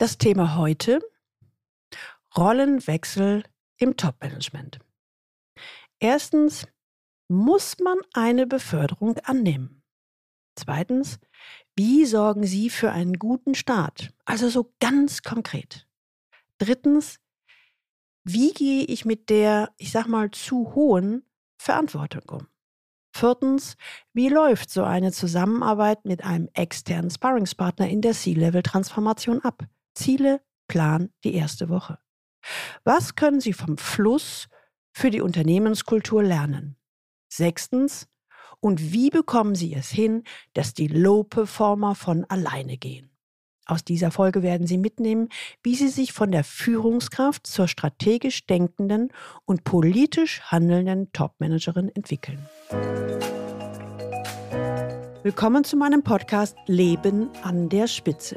Das Thema heute Rollenwechsel im Top-Management. Erstens, muss man eine Beförderung annehmen? Zweitens, wie sorgen Sie für einen guten Start? Also so ganz konkret. Drittens, wie gehe ich mit der, ich sag mal, zu hohen Verantwortung um? Viertens, wie läuft so eine Zusammenarbeit mit einem externen Sparringspartner in der C-Level-Transformation ab? Ziele, Plan die erste Woche. Was können Sie vom Fluss für die Unternehmenskultur lernen? Sechstens, und wie bekommen Sie es hin, dass die Low-Performer von alleine gehen? Aus dieser Folge werden Sie mitnehmen, wie Sie sich von der Führungskraft zur strategisch denkenden und politisch handelnden Topmanagerin entwickeln. Willkommen zu meinem Podcast Leben an der Spitze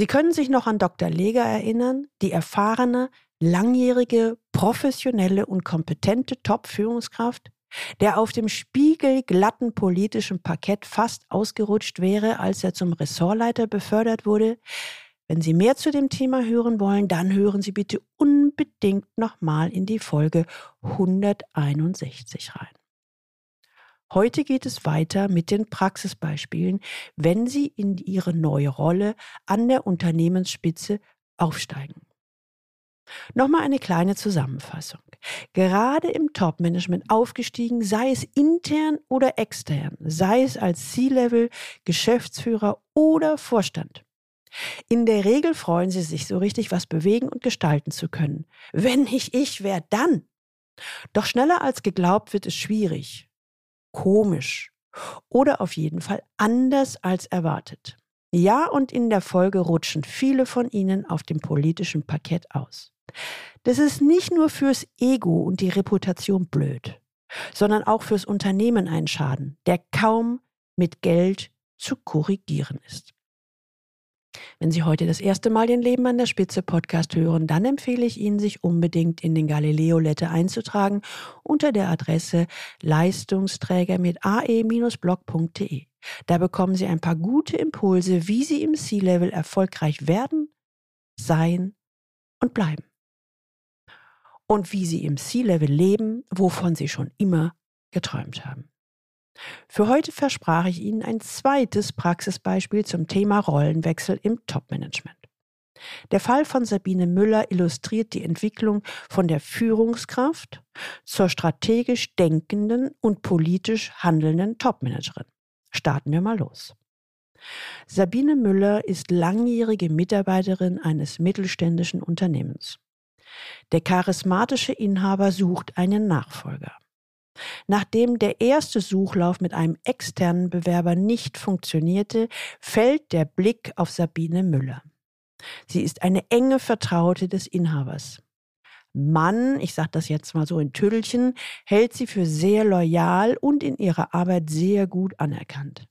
Sie können sich noch an Dr. Leger erinnern, die erfahrene, langjährige, professionelle und kompetente Top-Führungskraft, der auf dem spiegelglatten politischen Parkett fast ausgerutscht wäre, als er zum Ressortleiter befördert wurde. Wenn Sie mehr zu dem Thema hören wollen, dann hören Sie bitte unbedingt nochmal in die Folge 161 rein. Heute geht es weiter mit den Praxisbeispielen, wenn Sie in Ihre neue Rolle an der Unternehmensspitze aufsteigen. Nochmal eine kleine Zusammenfassung. Gerade im Top-Management aufgestiegen, sei es intern oder extern, sei es als C-Level, Geschäftsführer oder Vorstand. In der Regel freuen sie sich so richtig, was bewegen und gestalten zu können. Wenn nicht ich, wer dann? Doch schneller als geglaubt wird es schwierig komisch oder auf jeden Fall anders als erwartet. Ja, und in der Folge rutschen viele von ihnen auf dem politischen Parkett aus. Das ist nicht nur fürs Ego und die Reputation blöd, sondern auch fürs Unternehmen ein Schaden, der kaum mit Geld zu korrigieren ist. Wenn Sie heute das erste Mal den Leben an der Spitze Podcast hören, dann empfehle ich Ihnen, sich unbedingt in den Galileo Lette einzutragen unter der Adresse Leistungsträger mit ae-blog.de. Da bekommen Sie ein paar gute Impulse, wie Sie im C-Level erfolgreich werden, sein und bleiben. Und wie Sie im C-Level leben, wovon Sie schon immer geträumt haben. Für heute versprach ich Ihnen ein zweites Praxisbeispiel zum Thema Rollenwechsel im Topmanagement. Der Fall von Sabine Müller illustriert die Entwicklung von der Führungskraft zur strategisch denkenden und politisch handelnden Topmanagerin. Starten wir mal los. Sabine Müller ist langjährige Mitarbeiterin eines mittelständischen Unternehmens. Der charismatische Inhaber sucht einen Nachfolger. Nachdem der erste Suchlauf mit einem externen Bewerber nicht funktionierte, fällt der Blick auf Sabine Müller. Sie ist eine enge Vertraute des Inhabers. Mann, ich sage das jetzt mal so in Tüdelchen, hält sie für sehr loyal und in ihrer Arbeit sehr gut anerkannt.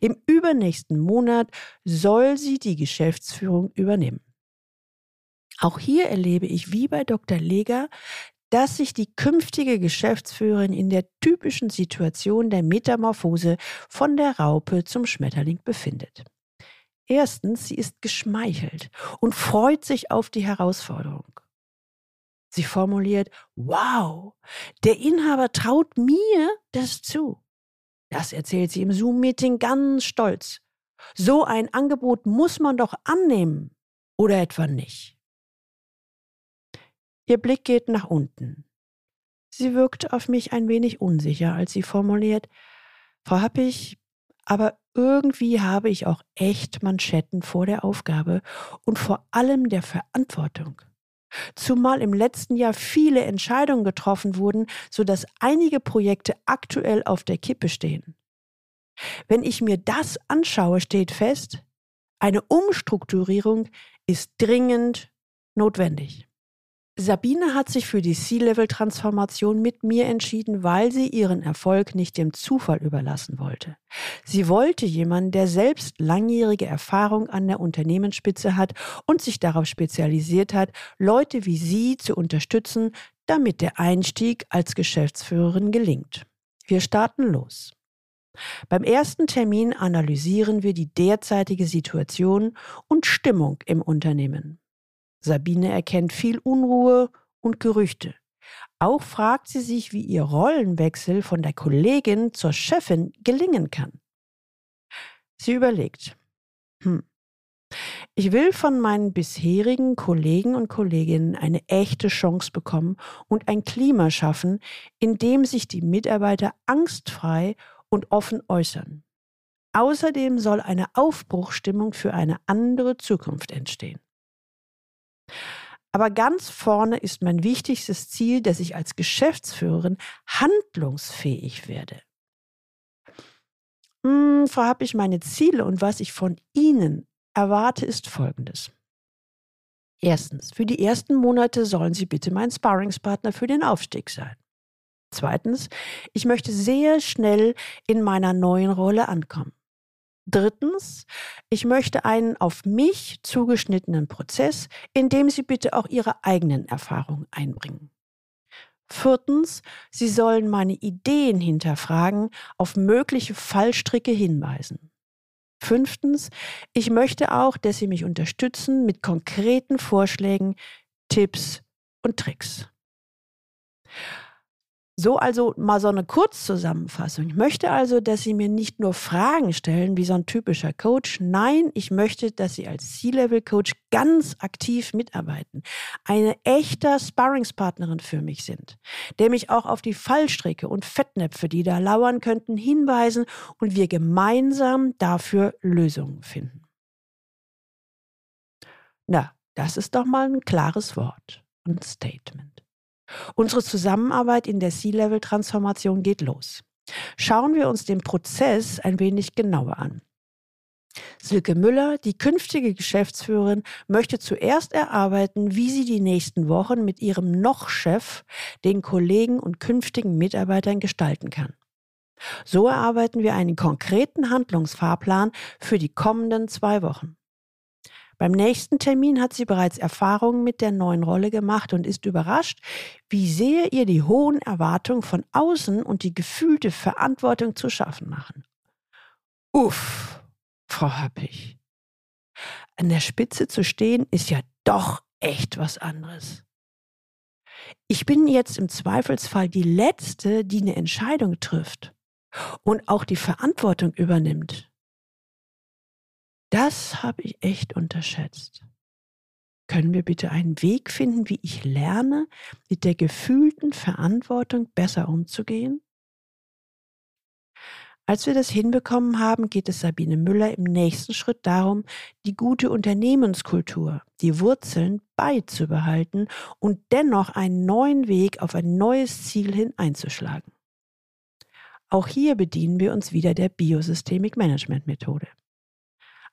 Im übernächsten Monat soll sie die Geschäftsführung übernehmen. Auch hier erlebe ich wie bei Dr. Leger, dass sich die künftige Geschäftsführerin in der typischen Situation der Metamorphose von der Raupe zum Schmetterling befindet. Erstens, sie ist geschmeichelt und freut sich auf die Herausforderung. Sie formuliert, wow, der Inhaber traut mir das zu. Das erzählt sie im Zoom-Meeting ganz stolz. So ein Angebot muss man doch annehmen. Oder etwa nicht? Ihr Blick geht nach unten. Sie wirkt auf mich ein wenig unsicher, als sie formuliert, Frau Happig, aber irgendwie habe ich auch echt Manschetten vor der Aufgabe und vor allem der Verantwortung. Zumal im letzten Jahr viele Entscheidungen getroffen wurden, sodass einige Projekte aktuell auf der Kippe stehen. Wenn ich mir das anschaue, steht fest, eine Umstrukturierung ist dringend notwendig. Sabine hat sich für die C-Level-Transformation mit mir entschieden, weil sie ihren Erfolg nicht dem Zufall überlassen wollte. Sie wollte jemanden, der selbst langjährige Erfahrung an der Unternehmensspitze hat und sich darauf spezialisiert hat, Leute wie sie zu unterstützen, damit der Einstieg als Geschäftsführerin gelingt. Wir starten los. Beim ersten Termin analysieren wir die derzeitige Situation und Stimmung im Unternehmen. Sabine erkennt viel Unruhe und Gerüchte. Auch fragt sie sich, wie ihr Rollenwechsel von der Kollegin zur Chefin gelingen kann. Sie überlegt, hm, ich will von meinen bisherigen Kollegen und Kolleginnen eine echte Chance bekommen und ein Klima schaffen, in dem sich die Mitarbeiter angstfrei und offen äußern. Außerdem soll eine Aufbruchstimmung für eine andere Zukunft entstehen. Aber ganz vorne ist mein wichtigstes Ziel, dass ich als Geschäftsführerin handlungsfähig werde. Hm, Frau habe ich meine Ziele und was ich von Ihnen erwarte, ist folgendes. Erstens, für die ersten Monate sollen Sie bitte mein Sparringspartner für den Aufstieg sein. Zweitens, ich möchte sehr schnell in meiner neuen Rolle ankommen. Drittens, ich möchte einen auf mich zugeschnittenen Prozess, in dem Sie bitte auch Ihre eigenen Erfahrungen einbringen. Viertens, Sie sollen meine Ideen hinterfragen, auf mögliche Fallstricke hinweisen. Fünftens, ich möchte auch, dass Sie mich unterstützen mit konkreten Vorschlägen, Tipps und Tricks. So also mal so eine Kurzzusammenfassung. Ich möchte also, dass Sie mir nicht nur Fragen stellen wie so ein typischer Coach. Nein, ich möchte, dass Sie als C-Level-Coach ganz aktiv mitarbeiten. Eine echter Sparringspartnerin für mich sind, der mich auch auf die Fallstricke und Fettnäpfe, die da lauern könnten, hinweisen und wir gemeinsam dafür Lösungen finden. Na, das ist doch mal ein klares Wort, ein Statement. Unsere Zusammenarbeit in der C-Level-Transformation geht los. Schauen wir uns den Prozess ein wenig genauer an. Silke Müller, die künftige Geschäftsführerin, möchte zuerst erarbeiten, wie sie die nächsten Wochen mit ihrem Noch-Chef, den Kollegen und künftigen Mitarbeitern gestalten kann. So erarbeiten wir einen konkreten Handlungsfahrplan für die kommenden zwei Wochen. Beim nächsten Termin hat sie bereits Erfahrungen mit der neuen Rolle gemacht und ist überrascht, wie sehr ihr die hohen Erwartungen von außen und die gefühlte Verantwortung zu schaffen machen. Uff, Frau Höppig. An der Spitze zu stehen ist ja doch echt was anderes. Ich bin jetzt im Zweifelsfall die Letzte, die eine Entscheidung trifft und auch die Verantwortung übernimmt. Das habe ich echt unterschätzt. Können wir bitte einen Weg finden, wie ich lerne, mit der gefühlten Verantwortung besser umzugehen? Als wir das hinbekommen haben, geht es Sabine Müller im nächsten Schritt darum, die gute Unternehmenskultur, die Wurzeln beizubehalten und dennoch einen neuen Weg auf ein neues Ziel hin einzuschlagen. Auch hier bedienen wir uns wieder der Biosystemik Management Methode.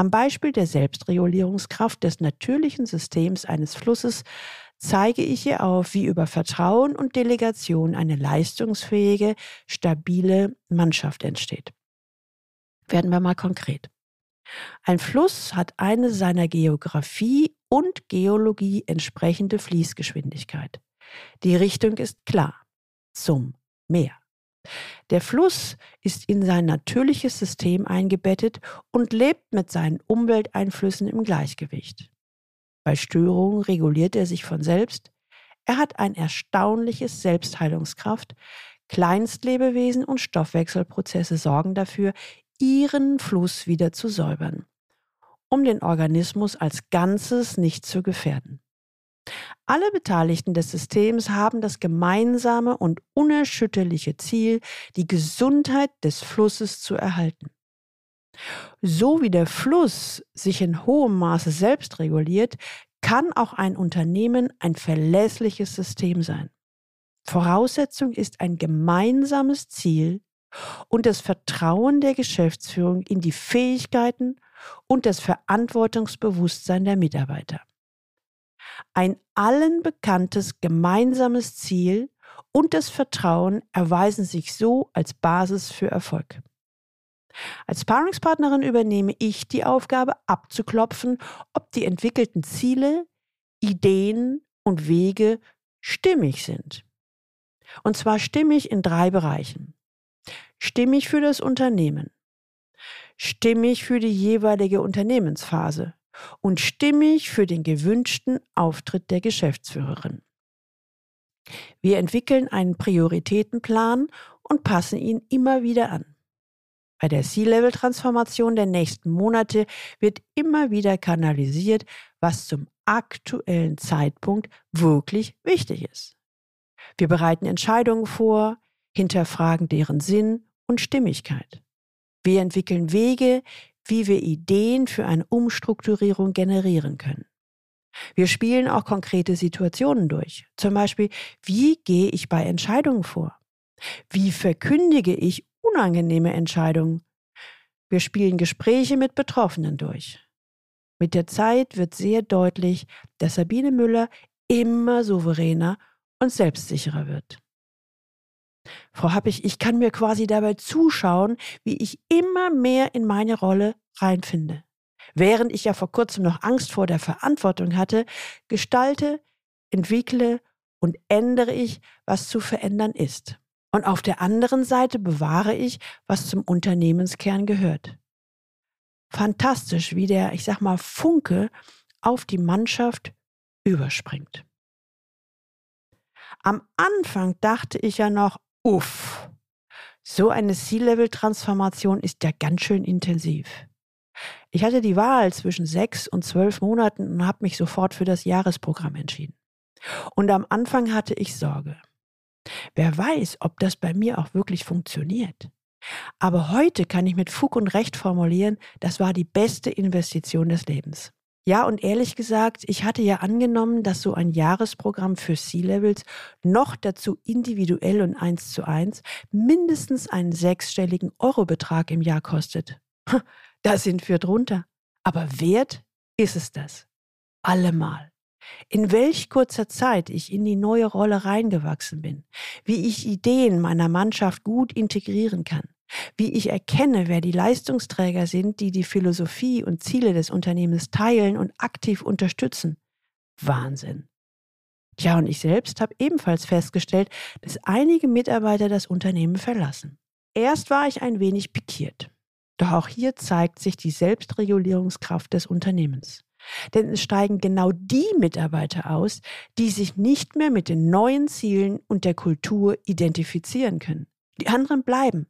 Am Beispiel der Selbstregulierungskraft des natürlichen Systems eines Flusses zeige ich ihr auf, wie über Vertrauen und Delegation eine leistungsfähige, stabile Mannschaft entsteht. Werden wir mal konkret. Ein Fluss hat eine seiner Geografie und Geologie entsprechende Fließgeschwindigkeit. Die Richtung ist klar zum Meer. Der Fluss ist in sein natürliches System eingebettet und lebt mit seinen Umwelteinflüssen im Gleichgewicht. Bei Störungen reguliert er sich von selbst. Er hat ein erstaunliches Selbstheilungskraft. Kleinstlebewesen und Stoffwechselprozesse sorgen dafür, ihren Fluss wieder zu säubern, um den Organismus als Ganzes nicht zu gefährden. Alle Beteiligten des Systems haben das gemeinsame und unerschütterliche Ziel, die Gesundheit des Flusses zu erhalten. So wie der Fluss sich in hohem Maße selbst reguliert, kann auch ein Unternehmen ein verlässliches System sein. Voraussetzung ist ein gemeinsames Ziel und das Vertrauen der Geschäftsführung in die Fähigkeiten und das Verantwortungsbewusstsein der Mitarbeiter. Ein allen bekanntes gemeinsames Ziel und das Vertrauen erweisen sich so als Basis für Erfolg. Als Paringspartnerin übernehme ich die Aufgabe abzuklopfen, ob die entwickelten Ziele, Ideen und Wege stimmig sind. Und zwar stimmig in drei Bereichen. Stimmig für das Unternehmen, stimmig für die jeweilige Unternehmensphase und stimmig für den gewünschten Auftritt der Geschäftsführerin. Wir entwickeln einen Prioritätenplan und passen ihn immer wieder an. Bei der C-Level-Transformation der nächsten Monate wird immer wieder kanalisiert, was zum aktuellen Zeitpunkt wirklich wichtig ist. Wir bereiten Entscheidungen vor, hinterfragen deren Sinn und Stimmigkeit. Wir entwickeln Wege, wie wir Ideen für eine Umstrukturierung generieren können. Wir spielen auch konkrete Situationen durch. Zum Beispiel, wie gehe ich bei Entscheidungen vor? Wie verkündige ich unangenehme Entscheidungen? Wir spielen Gespräche mit Betroffenen durch. Mit der Zeit wird sehr deutlich, dass Sabine Müller immer souveräner und selbstsicherer wird. Frau Happig, ich kann mir quasi dabei zuschauen, wie ich immer mehr in meine Rolle reinfinde. Während ich ja vor kurzem noch Angst vor der Verantwortung hatte, gestalte, entwickle und ändere ich, was zu verändern ist. Und auf der anderen Seite bewahre ich, was zum Unternehmenskern gehört. Fantastisch, wie der, ich sag mal, Funke auf die Mannschaft überspringt. Am Anfang dachte ich ja noch, uff, so eine C-Level-Transformation ist ja ganz schön intensiv. Ich hatte die Wahl zwischen sechs und zwölf Monaten und habe mich sofort für das Jahresprogramm entschieden. Und am Anfang hatte ich Sorge. Wer weiß, ob das bei mir auch wirklich funktioniert. Aber heute kann ich mit Fug und Recht formulieren, das war die beste Investition des Lebens. Ja, und ehrlich gesagt, ich hatte ja angenommen, dass so ein Jahresprogramm für C-Levels noch dazu individuell und eins zu eins mindestens einen sechsstelligen Eurobetrag im Jahr kostet. Da sind wir drunter. Aber wert ist es das. Allemal. In welch kurzer Zeit ich in die neue Rolle reingewachsen bin, wie ich Ideen meiner Mannschaft gut integrieren kann, wie ich erkenne, wer die Leistungsträger sind, die die Philosophie und Ziele des Unternehmens teilen und aktiv unterstützen. Wahnsinn. Tja, und ich selbst habe ebenfalls festgestellt, dass einige Mitarbeiter das Unternehmen verlassen. Erst war ich ein wenig pikiert. Doch auch hier zeigt sich die Selbstregulierungskraft des Unternehmens. Denn es steigen genau die Mitarbeiter aus, die sich nicht mehr mit den neuen Zielen und der Kultur identifizieren können. Die anderen bleiben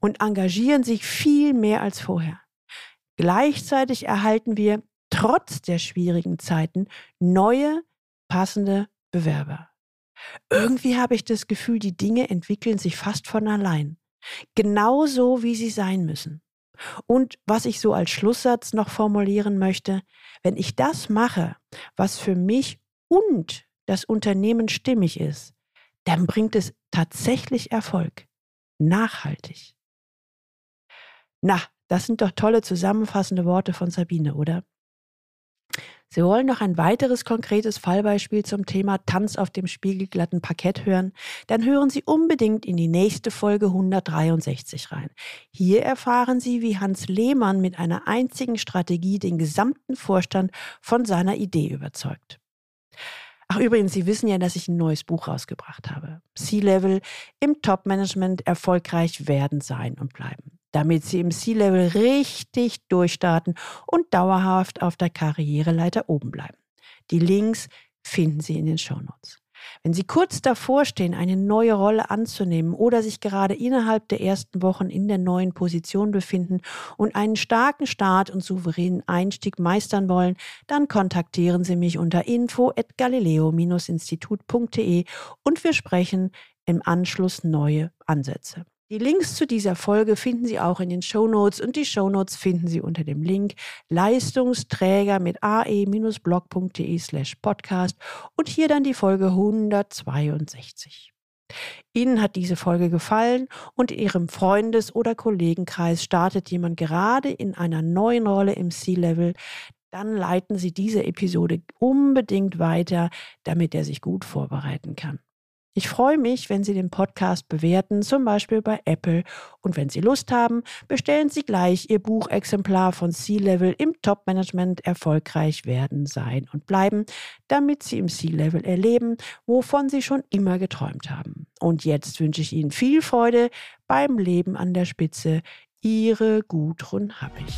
und engagieren sich viel mehr als vorher. Gleichzeitig erhalten wir trotz der schwierigen Zeiten neue, passende Bewerber. Irgendwie habe ich das Gefühl, die Dinge entwickeln sich fast von allein. Genauso, wie sie sein müssen. Und was ich so als Schlusssatz noch formulieren möchte, wenn ich das mache, was für mich und das Unternehmen stimmig ist, dann bringt es tatsächlich Erfolg nachhaltig. Na, das sind doch tolle zusammenfassende Worte von Sabine, oder? Sie wollen noch ein weiteres konkretes Fallbeispiel zum Thema Tanz auf dem spiegelglatten Parkett hören? Dann hören Sie unbedingt in die nächste Folge 163 rein. Hier erfahren Sie, wie Hans Lehmann mit einer einzigen Strategie den gesamten Vorstand von seiner Idee überzeugt. Ach übrigens, Sie wissen ja, dass ich ein neues Buch rausgebracht habe. C-Level im Top-Management erfolgreich werden, sein und bleiben. Damit Sie im C-Level richtig durchstarten und dauerhaft auf der Karriereleiter oben bleiben. Die Links finden Sie in den Shownotes. Wenn Sie kurz davor stehen, eine neue Rolle anzunehmen oder sich gerade innerhalb der ersten Wochen in der neuen Position befinden und einen starken Start und souveränen Einstieg meistern wollen, dann kontaktieren Sie mich unter info@galileo-institut.de und wir sprechen im Anschluss neue Ansätze. Die Links zu dieser Folge finden Sie auch in den Shownotes und die Shownotes finden Sie unter dem Link Leistungsträger mit ae-blog.de slash podcast und hier dann die Folge 162. Ihnen hat diese Folge gefallen und in Ihrem Freundes- oder Kollegenkreis startet jemand gerade in einer neuen Rolle im C-Level, dann leiten Sie diese Episode unbedingt weiter, damit er sich gut vorbereiten kann. Ich freue mich, wenn Sie den Podcast bewerten, zum Beispiel bei Apple. Und wenn Sie Lust haben, bestellen Sie gleich Ihr Buchexemplar von C-Level im Top-Management erfolgreich werden, sein und bleiben, damit Sie im C-Level erleben, wovon Sie schon immer geträumt haben. Und jetzt wünsche ich Ihnen viel Freude beim Leben an der Spitze. Ihre Gudrun Happig.